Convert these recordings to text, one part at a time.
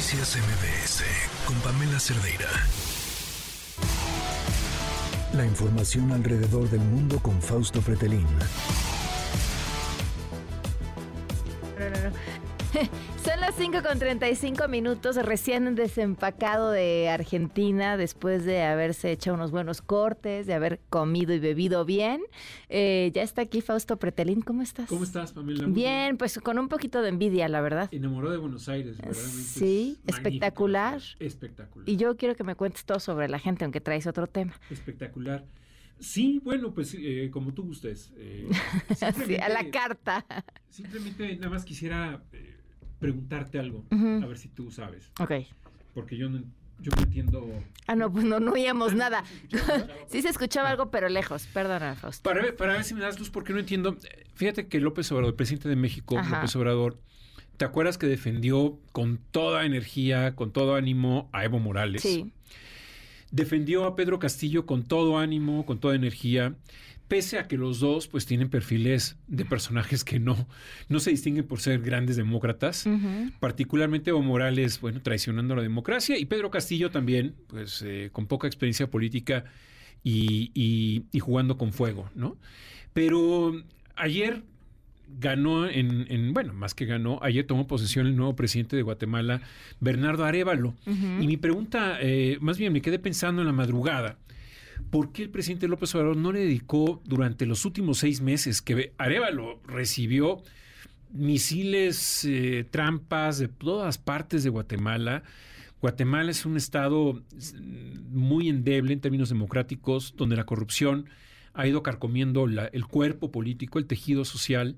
Noticias MBS con Pamela Cerdeira. La información alrededor del mundo con Fausto Pretelín. 5 con 35 minutos, recién desempacado de Argentina después de haberse hecho unos buenos cortes, de haber comido y bebido bien. Eh, ya está aquí Fausto Pretelín, ¿cómo estás? ¿Cómo estás, Pamela? Bien, pues con un poquito de envidia, la verdad. Enamorado de Buenos Aires, ¿verdad? Sí, espectacular. Espectacular. Y yo quiero que me cuentes todo sobre la gente, aunque traes otro tema. Espectacular. Sí, bueno, pues eh, como tú gustes. Eh, sí, a la carta. Simplemente nada más quisiera preguntarte algo, a ver si tú sabes. Ok. Porque yo no, yo no entiendo. Ah, no, pues no, no oíamos nada. sí se escuchaba algo, pero lejos. Perdona, Fausto. Para ver, para ver si me das luz, porque no entiendo. Fíjate que López Obrador, el presidente de México, López Obrador, ¿te acuerdas que defendió con toda energía, con todo ánimo a Evo Morales? Sí. Defendió a Pedro Castillo con todo ánimo, con toda energía pese a que los dos pues tienen perfiles de personajes que no, no se distinguen por ser grandes demócratas, particularmente Evo Morales, bueno, traicionando la democracia, y Pedro Castillo también, pues eh, con poca experiencia política y, y, jugando con fuego, ¿no? Pero ayer ganó en, en, bueno, más que ganó, ayer tomó posesión el nuevo presidente de Guatemala, Bernardo Arevalo. Y mi pregunta, eh, más bien me quedé pensando en la madrugada, ¿por qué el presidente López Obrador no le dedicó durante los últimos seis meses que Arevalo recibió misiles, eh, trampas de todas partes de Guatemala? Guatemala es un estado mm, muy endeble en términos democráticos, donde la corrupción ha ido carcomiendo el cuerpo político, el tejido social,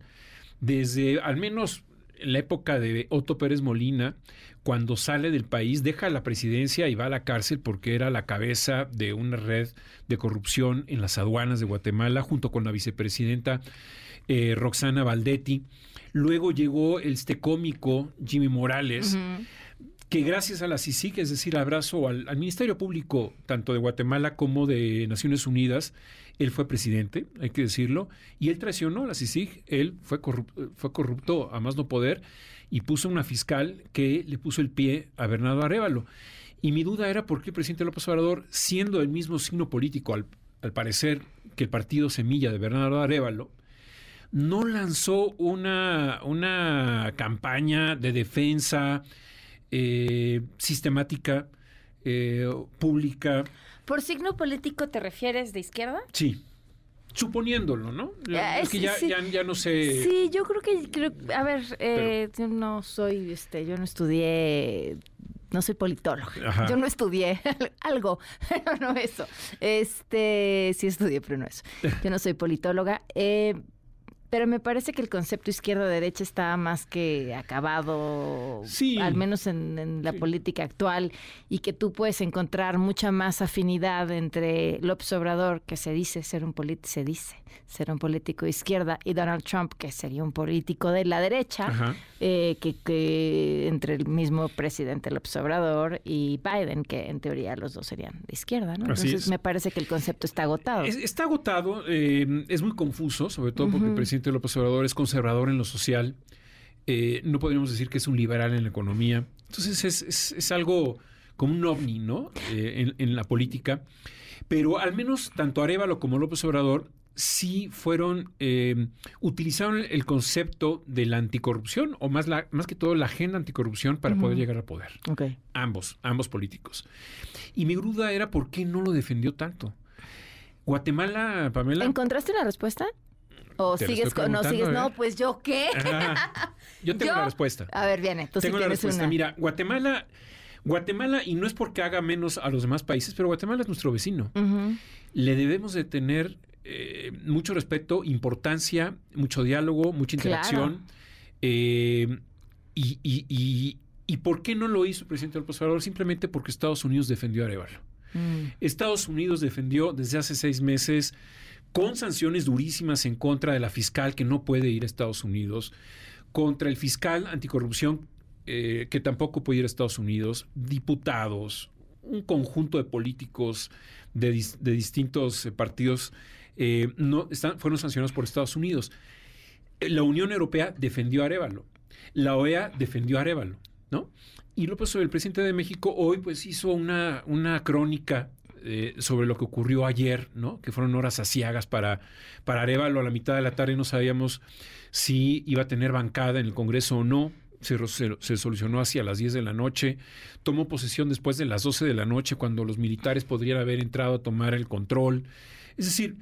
desde al menos en la época de Otto Pérez Molina, cuando sale del país, deja la presidencia y va a la cárcel porque era la cabeza de una red de corrupción en las aduanas de Guatemala, junto con la vicepresidenta eh, Roxana Valdetti. Luego llegó este cómico Jimmy Morales. que gracias a la CICIG, es decir, abrazo al, al, Ministerio Público, tanto de Guatemala como de Naciones Unidas, él fue presidente, hay que decirlo, y él traicionó a la CICIG, él fue corrupto, fue corrupto a más no poder, y puso una fiscal que le puso el pie a Bernardo Arevalo. Y mi duda era por qué el presidente López Obrador, siendo el mismo signo político, al, parecer que el partido Semilla de Bernardo Arevalo, no lanzó una, una campaña de defensa eh, sistemática, eh, pública. ¿Por signo político te refieres de izquierda? Sí suponiéndolo, ¿no? Ah, es que ya, ya, no sé. Sí, yo creo que, a ver, eh, yo no soy, este, yo no estudié, no soy politóloga. Yo no estudié algo, pero no eso. Este, sí estudié, pero no eso. Yo no soy politóloga. Eh, pero me parece que el concepto izquierda-derecha está más que acabado, al menos en, la política actual, y que tú puedes encontrar mucha más afinidad entre López Obrador, que se dice ser un político, se dice ser un político de izquierda, y Donald Trump, que sería un político de la derecha, eh, que, entre el mismo presidente López Obrador y Biden, que en teoría los dos serían de izquierda, ¿no? Entonces me parece que el concepto está agotado. está agotado, eh, es muy confuso, sobre todo porque el presidente López Obrador es conservador en lo social, eh, no podríamos decir que es un liberal en la economía. Entonces es, algo como un ovni, ¿no? Eh, en, la política. Pero al menos tanto Arevalo como López Obrador sí fueron, eh, utilizaron el concepto de la anticorrupción, o más, la, más que todo la agenda anticorrupción para poder llegar al poder. Ambos, ambos políticos. Y mi duda era por qué no lo defendió tanto. Guatemala, Pamela. ¿Encontraste la respuesta? ¿O sigues con, no sigues? No, pues yo qué. yo tengo la respuesta. A ver, viene. Tú tengo la respuesta. Mira, Guatemala, Guatemala, y no es porque haga menos a los demás países, pero Guatemala es nuestro vecino. Le debemos de tener eh, mucho respeto, importancia, mucho diálogo, mucha interacción. Eh, y, y, y, por qué no lo hizo el presidente López Obrador? Simplemente porque Estados Unidos defendió a Arevalo. Mm. Estados Unidos defendió desde hace seis meses con sanciones durísimas en contra de la fiscal que no puede ir a Estados Unidos, contra el fiscal anticorrupción eh, que tampoco puede ir a Estados Unidos, diputados, un conjunto de políticos de, distintos eh, partidos eh, no, están, fueron sancionados por Estados Unidos. La Unión Europea defendió a Arevalo. La OEA defendió a Arevalo. ¿no? Y López, el presidente de México, hoy pues hizo una, una crónica eh, sobre lo que ocurrió ayer, ¿no? Que fueron horas asiagas para, para Arevalo a la mitad de la tarde. No sabíamos si iba a tener bancada en el Congreso o no. Se, se, solucionó hacia las 10 de la noche. Tomó posesión después de las 12 de la noche, cuando los militares podrían haber entrado a tomar el control. Es decir,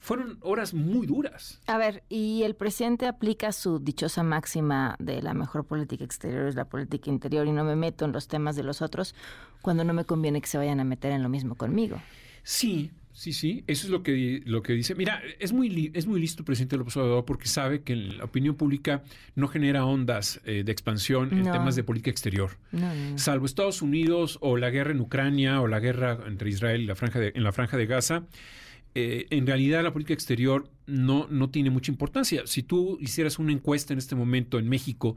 fueron horas muy duras. A ver, y el presidente aplica su dichosa máxima de la mejor política exterior es la política interior y no me meto en los temas de los otros cuando no me conviene que se vayan a meter en lo mismo conmigo. Sí, sí, sí, eso es lo que, lo que dice. Mira, es muy, es muy listo el presidente López Obrador porque sabe que la opinión pública no genera ondas eh, de expansión en temas de política exterior. Salvo Estados Unidos o la guerra en Ucrania o la guerra entre Israel y la franja en la franja de Gaza eh, en realidad la política exterior no, no tiene mucha importancia. Si tú hicieras una encuesta en este momento en México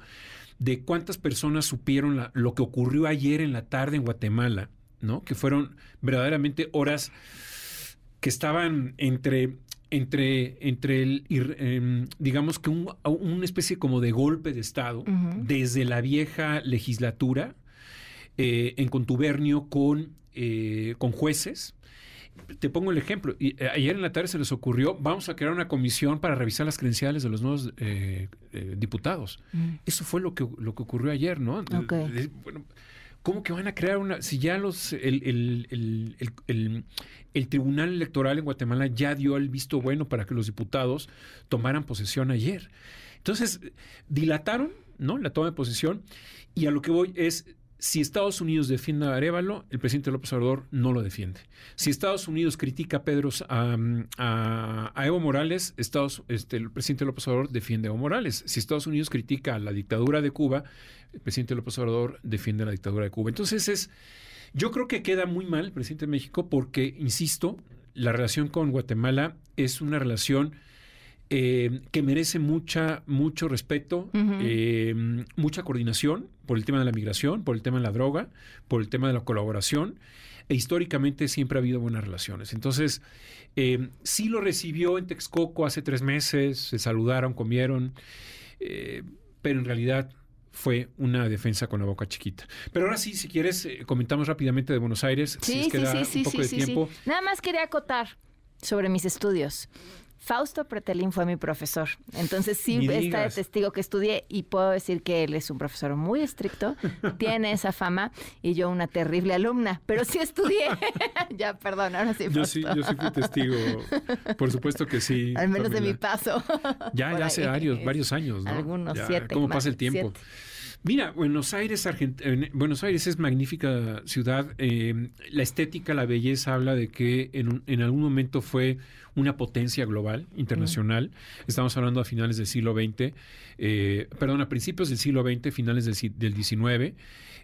de cuántas personas supieron lo que ocurrió ayer en la tarde en Guatemala, ¿no? Que fueron verdaderamente horas que estaban entre entre, entre el, em, digamos que un, una especie como de golpe de Estado desde la vieja legislatura eh, en contubernio con, eh, con jueces te pongo el ejemplo. Y, eh, ayer en la tarde se les ocurrió, vamos a crear una comisión para revisar las credenciales de los nuevos eh, eh, diputados. Mm. Eso fue lo que, lo que ocurrió ayer, ¿no? Bueno, ¿cómo que van a crear una... Si ya los el, el, el, el, Tribunal Electoral en Guatemala ya dio el visto bueno para que los diputados tomaran posesión ayer. Entonces, dilataron, ¿no? La toma de posesión. Y a lo que voy es, si Estados Unidos defiende a Arevalo, el presidente López Obrador no lo defiende. Si Estados Unidos critica a Pedro a, Evo Morales, Estados, este, el presidente López Obrador defiende a Evo Morales. Si Estados Unidos critica a la dictadura de Cuba, el presidente López Obrador defiende a la dictadura de Cuba. Entonces es, yo creo que queda muy mal el presidente de México porque, insisto, la relación con Guatemala es una relación eh, que merece mucha, mucho respeto, eh, mucha coordinación por el tema de la migración, por el tema de la droga, por el tema de la colaboración. E históricamente siempre ha habido buenas relaciones. Entonces, eh, sí lo recibió en Texcoco hace tres meses, se saludaron, comieron, pero en realidad fue una defensa con la boca chiquita. Pero ahora sí, si quieres, comentamos rápidamente de Buenos Aires. Sí, sí, sí, sí, sí, sí, Nada más quería acotar sobre mis estudios. Fausto Pretelín fue mi profesor. Entonces sí está de testigo que estudié y puedo decir que él es un profesor muy estricto, tiene esa fama y yo una terrible alumna, pero sí estudié. ya, perdón, ahora sí. Yo sí, yo sí fui testigo. Por supuesto que sí. Al menos de mi paso. ya, ya hace varios, varios años, ¿no? Algunos siete. ¿Cómo pasa el tiempo? Mira, Buenos Aires, Buenos Aires es magnífica ciudad. Eh, la estética, la belleza habla de que en, en algún momento fue una potencia global, internacional. Estamos hablando a finales del siglo XX, eh, perdón, a principios del siglo XX, finales del, XIX.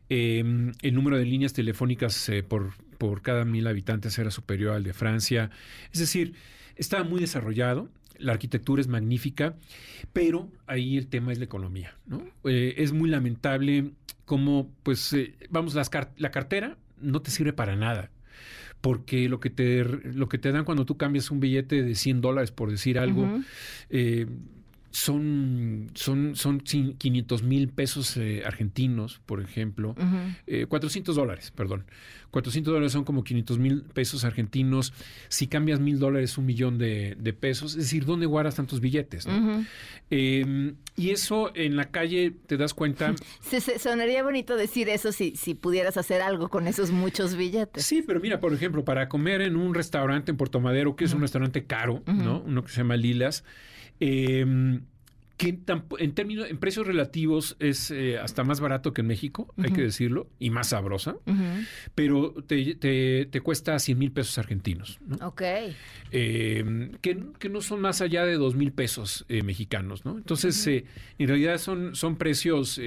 Em, el número de líneas telefónicas eh, por, por cada mil habitantes era superior al de Francia. Es decir, estaba muy desarrollado la arquitectura es magnífica, pero ahí el tema es la economía, ¿no? Eh, es muy lamentable cómo, pues, vamos, las la cartera no te sirve para nada porque lo que te, lo que te dan cuando tú cambias un billete de 100 dólares, por decir algo, eh, son, son, son 500 mil pesos eh, argentinos, por ejemplo, 400 eh, dólares, perdón. 400 dólares son como 500 mil pesos argentinos. Si cambias mil dólares, un millón de, pesos. Es decir, ¿dónde guardas tantos billetes? Em, y eso en la calle te das cuenta. Se, sonaría bonito decir eso si, si pudieras hacer algo con esos muchos billetes. Sí, pero mira, por ejemplo, para comer en un restaurante en Puerto Madero, que es un restaurante caro, ¿no? Uno que se llama Lilas. Eh, que en términos, en precios relativos es eh, hasta más barato que en México, hay que decirlo, y más sabrosa, pero te, te, cuesta 100 mil pesos argentinos. ¿no? Ok. Em, que, que, no son más allá de 2 mil pesos eh, mexicanos, ¿no? Entonces, eh, en realidad son, son precios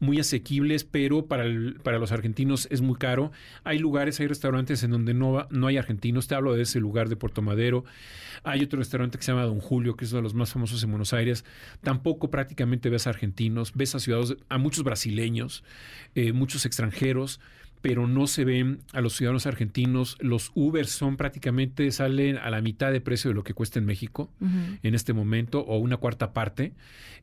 muy asequibles, pero para, para los argentinos es muy caro. Hay lugares, hay restaurantes en donde no, no hay argentinos, te hablo de ese lugar de Puerto Madero. Hay otro restaurante que se llama Don Julio, que es uno de los más famosos en Buenos Aires Tampoco prácticamente ves argentinos, ves a ciudadanos, a muchos brasileños, eh, muchos extranjeros, pero no se ven a los ciudadanos argentinos. Los Uber son prácticamente, salen a la mitad de precio de lo que cuesta en México en este momento, o una cuarta parte.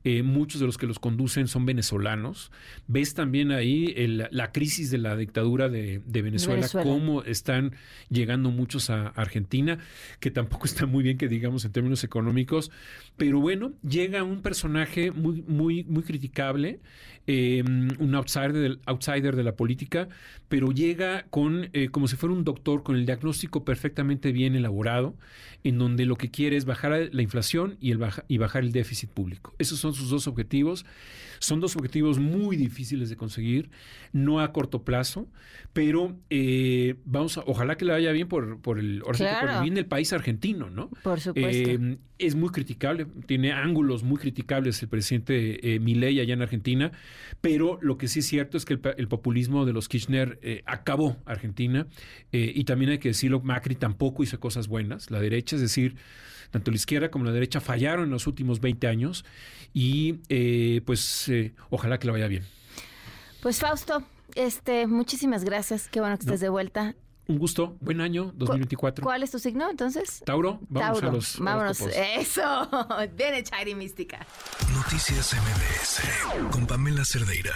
Eh, muchos de los que los conducen son venezolanos. Ves también ahí la crisis de la dictadura de, Venezuela, cómo están llegando muchos a Argentina, que tampoco está muy bien que digamos en términos económicos, pero bueno, llega un personaje muy, muy, muy criticable, eh, un outsider, outsider de la política, pero llega con eh, como si fuera un doctor con el diagnóstico perfectamente bien elaborado, en donde lo que quiere es bajar la inflación y, el y bajar el déficit público. Esos son sus dos objetivos. Son dos objetivos muy difíciles de conseguir, no a corto plazo, pero eh, vamos a, ojalá que le vaya bien por, por el, por el bien del país argentino, ¿no? Por supuesto. Eh, es muy criticable, tiene ángulos muy criticables el presidente eh, Milei allá en Argentina, pero lo que sí es cierto es que el, populismo de los Kirchner eh, acabó Argentina y también hay que decirlo, Macri tampoco hizo cosas buenas, la derecha, es decir, tanto la izquierda como la derecha fallaron en los últimos 20 años y eh, pues eh, ojalá que le vaya bien. Pues Fausto, este, muchísimas gracias, qué bueno que estés de vuelta. Un gusto, buen año 2024. ¿Cuál es tu signo entonces? Tauro, vamos a los Vámonos, eso, bien hecha y mística. Noticias MBS con Pamela Cerdeira.